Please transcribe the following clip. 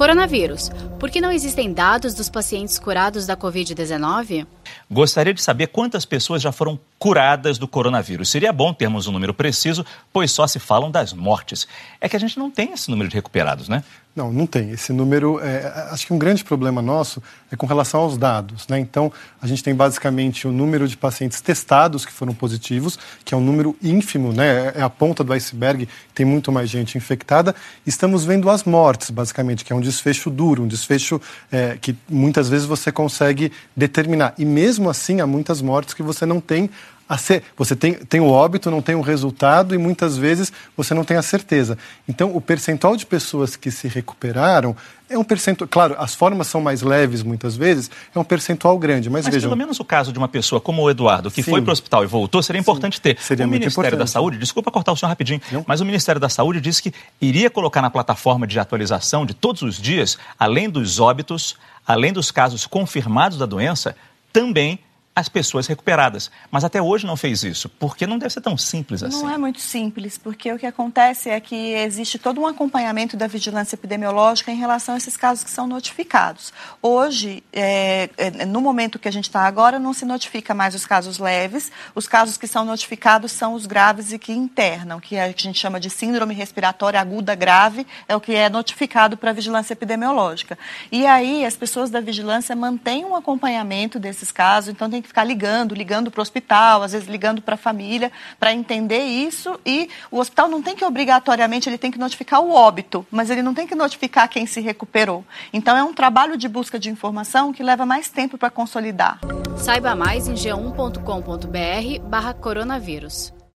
Coronavírus. Por que não existem dados dos pacientes curados da Covid-19? Gostaria de saber quantas pessoas já foram curadas do coronavírus. Seria bom termos um número preciso, pois só se falam das mortes. É que a gente não tem esse número de recuperados, né? Não, não tem. Esse número, é, acho que um grande problema nosso é com relação aos dados. Né? Então, a gente tem basicamente o número de pacientes testados que foram positivos, que é um número ínfimo, né? é a ponta do iceberg, tem muito mais gente infectada. Estamos vendo as mortes, basicamente, que é um desfecho duro, um desfecho é, que muitas vezes você consegue determinar. E mesmo assim, há muitas mortes que você não tem Ser, você tem, tem o óbito, não tem o resultado e muitas vezes você não tem a certeza. Então, o percentual de pessoas que se recuperaram é um percentual. Claro, as formas são mais leves muitas vezes, é um percentual grande. Mas, mas vejam, pelo menos o caso de uma pessoa como o Eduardo, que sim, foi para o hospital e voltou, seria importante sim, ter. Seria o Ministério importante. da Saúde, desculpa cortar o senhor rapidinho, não? mas o Ministério da Saúde disse que iria colocar na plataforma de atualização de todos os dias, além dos óbitos, além dos casos confirmados da doença, também as pessoas recuperadas. Mas até hoje não fez isso, porque não deve ser tão simples assim. Não é muito simples, porque o que acontece é que existe todo um acompanhamento da vigilância epidemiológica em relação a esses casos que são notificados. Hoje, é, é, no momento que a gente está agora, não se notifica mais os casos leves, os casos que são notificados são os graves e que internam, que a gente chama de síndrome respiratória aguda grave, é o que é notificado para a vigilância epidemiológica. E aí, as pessoas da vigilância mantêm um acompanhamento desses casos, então tem que ficar ligando, ligando para o hospital, às vezes ligando para a família, para entender isso. E o hospital não tem que obrigatoriamente, ele tem que notificar o óbito, mas ele não tem que notificar quem se recuperou. Então é um trabalho de busca de informação que leva mais tempo para consolidar. Saiba mais em g1.com.br barra coronavírus.